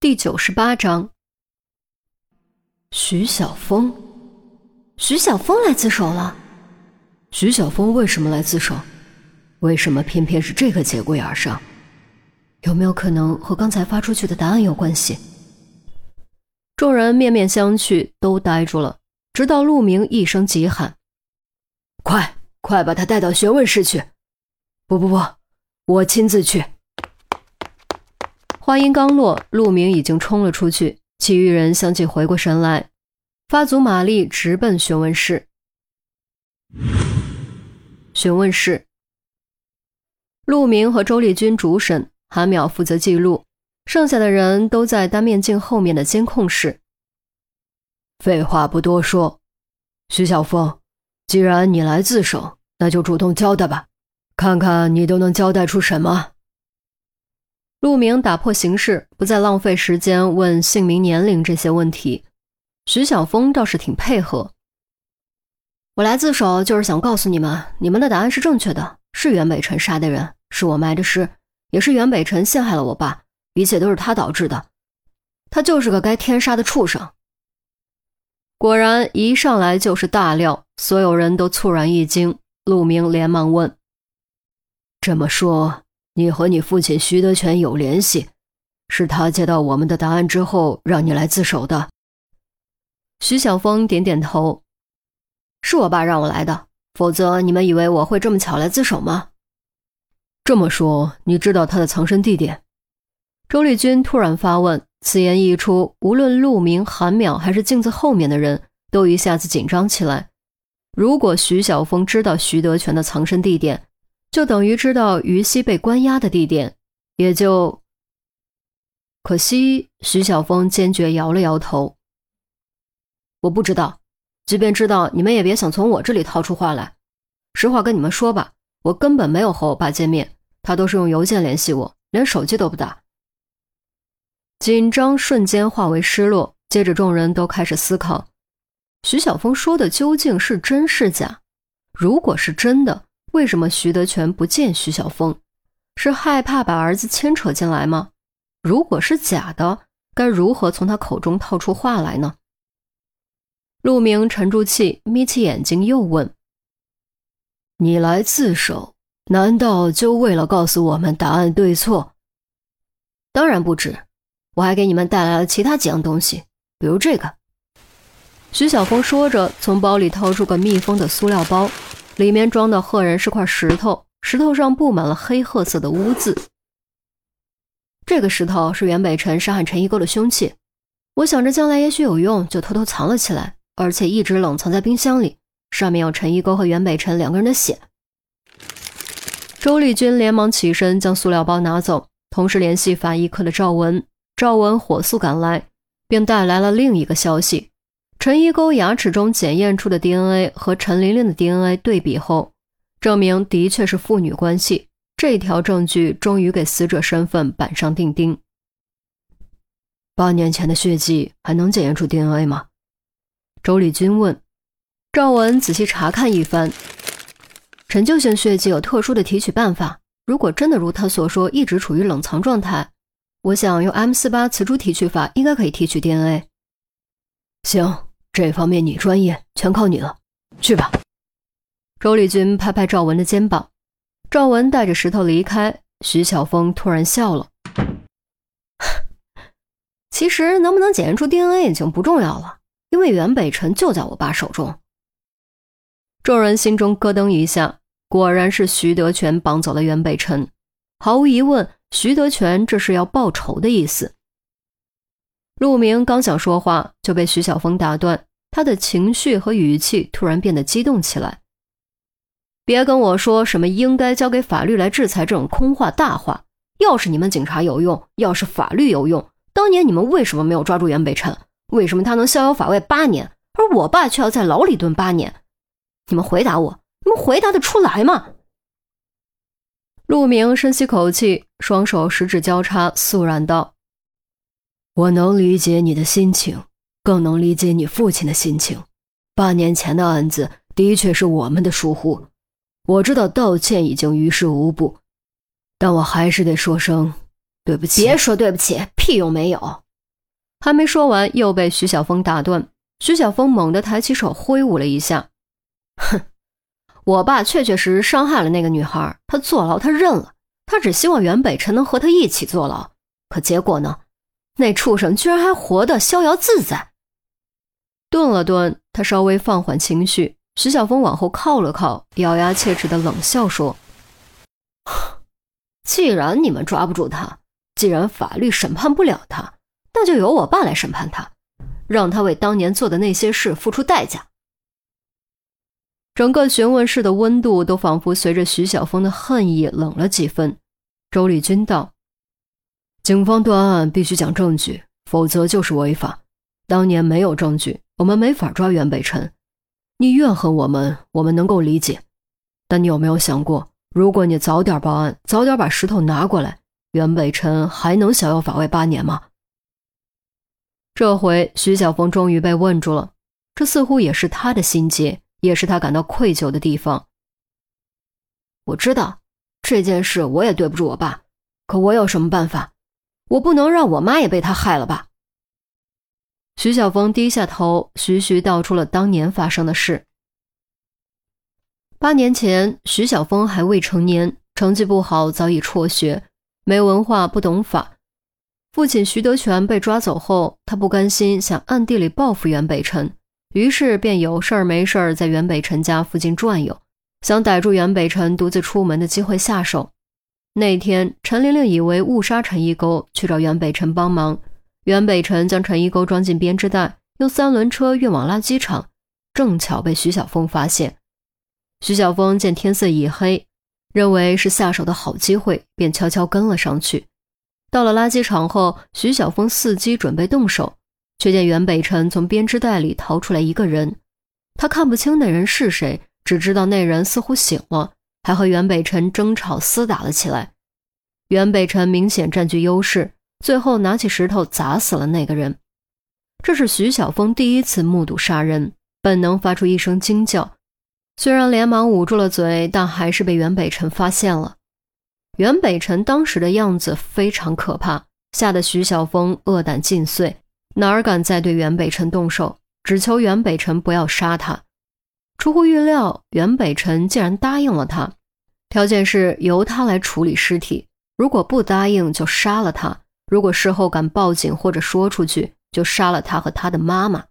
第九十八章，徐晓峰，徐晓峰来自首了。徐晓峰为什么来自首？为什么偏偏是这个节骨眼上？有没有可能和刚才发出去的答案有关系？众人面面相觑，都呆住了。直到陆明一声急喊：“快快把他带到询问室去！”“不不不，我亲自去。”话音刚落，陆明已经冲了出去，其余人相继回过神来，发足马力直奔询问室。询问室，陆明和周丽君主审，韩淼负责记录，剩下的人都在单面镜后面的监控室。废话不多说，徐小凤，既然你来自首，那就主动交代吧，看看你都能交代出什么。陆明打破形式，不再浪费时间问姓名、年龄这些问题。徐小峰倒是挺配合。我来自首，就是想告诉你们，你们的答案是正确的，是袁北辰杀的人，是我埋的尸，也是袁北辰陷害了我爸，一切都是他导致的，他就是个该天杀的畜生。果然，一上来就是大料，所有人都猝然一惊。陆明连忙问：“这么说，你和你父亲徐德全有联系？是他接到我们的答案之后，让你来自首的？”徐小峰点点头：“是我爸让我来的，否则你们以为我会这么巧来自首吗？”这么说，你知道他的藏身地点？周丽君突然发问。此言一出，无论陆明、韩淼还是镜子后面的人都一下子紧张起来。如果徐小峰知道徐德全的藏身地点，就等于知道于西被关押的地点，也就……可惜，徐小峰坚决摇了摇头：“我不知道，即便知道，你们也别想从我这里套出话来。实话跟你们说吧，我根本没有和我爸见面，他都是用邮件联系我，连手机都不打。”紧张瞬间化为失落，接着众人都开始思考：徐小峰说的究竟是真是假？如果是真的，为什么徐德全不见徐小峰？是害怕把儿子牵扯进来吗？如果是假的，该如何从他口中套出话来呢？陆明沉住气，眯起眼睛，又问：“你来自首，难道就为了告诉我们答案对错？”当然不止。我还给你们带来了其他几样东西，比如这个。徐小峰说着，从包里掏出个密封的塑料包，里面装的赫然是块石头，石头上布满了黑褐色的污渍。这个石头是袁北辰杀害陈一沟的凶器，我想着将来也许有用，就偷偷藏了起来，而且一直冷藏在冰箱里，上面有陈一沟和袁北辰两个人的血。周丽君连忙起身将塑料包拿走，同时联系法医科的赵文。赵文火速赶来，并带来了另一个消息：陈一沟牙齿中检验出的 DNA 和陈琳琳的 DNA 对比后，证明的确是父女关系。这条证据终于给死者身份板上钉钉。八年前的血迹还能检验出 DNA 吗？周丽君问。赵文仔细查看一番，陈旧性血迹有特殊的提取办法，如果真的如他所说，一直处于冷藏状态。我想用 M 四八磁珠提取法，应该可以提取 DNA。行，这方面你专业，全靠你了。去吧。周丽君拍拍赵文的肩膀，赵文带着石头离开。徐小峰突然笑了。其实能不能检验出 DNA 已经不重要了，因为袁北辰就在我爸手中。众人心中咯噔一下，果然是徐德全绑走了袁北辰。毫无疑问。徐德全这是要报仇的意思。陆明刚想说话，就被徐晓峰打断，他的情绪和语气突然变得激动起来。别跟我说什么应该交给法律来制裁这种空话大话。要是你们警察有用，要是法律有用，当年你们为什么没有抓住袁北辰？为什么他能逍遥法外八年，而我爸却要在牢里蹲八年？你们回答我，你们回答得出来吗？陆明深吸口气，双手十指交叉，肃然道：“我能理解你的心情，更能理解你父亲的心情。八年前的案子的确是我们的疏忽，我知道道歉已经于事无补，但我还是得说声对不起。别说对不起，屁用没有！还没说完，又被徐小峰打断。徐小峰猛地抬起手挥舞了一下，哼，我爸确确实实伤害了那个女孩，他坐牢，他认了。他只希望袁北辰能和他一起坐牢，可结果呢？那畜生居然还活得逍遥自在。顿了顿，他稍微放缓情绪。徐小峰往后靠了靠，咬牙切齿的冷笑说：“既然你们抓不住他，既然法律审判不了他，那就由我爸来审判他，让他为当年做的那些事付出代价。”整个询问室的温度都仿佛随着徐小峰的恨意冷了几分。周立军道：“警方断案必须讲证据，否则就是违法。当年没有证据，我们没法抓袁北辰。你怨恨我们，我们能够理解。但你有没有想过，如果你早点报案，早点把石头拿过来，袁北辰还能逍遥法外八年吗？”这回徐小峰终于被问住了，这似乎也是他的心结。也是他感到愧疚的地方。我知道这件事，我也对不住我爸，可我有什么办法？我不能让我妈也被他害了吧？徐小峰低下头，徐徐道出了当年发生的事。八年前，徐小峰还未成年，成绩不好，早已辍学，没文化，不懂法。父亲徐德全被抓走后，他不甘心，想暗地里报复袁北辰。于是便有事儿没事儿在袁北辰家附近转悠，想逮住袁北辰独自出门的机会下手。那天，陈玲玲以为误杀陈一沟，去找袁北辰帮忙。袁北辰将陈一沟装进编织袋，用三轮车运往垃圾场，正巧被徐小峰发现。徐小峰见天色已黑，认为是下手的好机会，便悄悄跟了上去。到了垃圾场后，徐小峰伺机准备动手。却见袁北辰从编织袋里掏出来一个人，他看不清那人是谁，只知道那人似乎醒了，还和袁北辰争吵厮打了起来。袁北辰明显占据优势，最后拿起石头砸死了那个人。这是徐小峰第一次目睹杀人，本能发出一声惊叫，虽然连忙捂住了嘴，但还是被袁北辰发现了。袁北辰当时的样子非常可怕，吓得徐小峰恶胆尽碎。哪敢再对袁北辰动手？只求袁北辰不要杀他。出乎预料，袁北辰竟然答应了他，条件是由他来处理尸体。如果不答应，就杀了他；如果事后敢报警或者说出去，就杀了他和他的妈妈。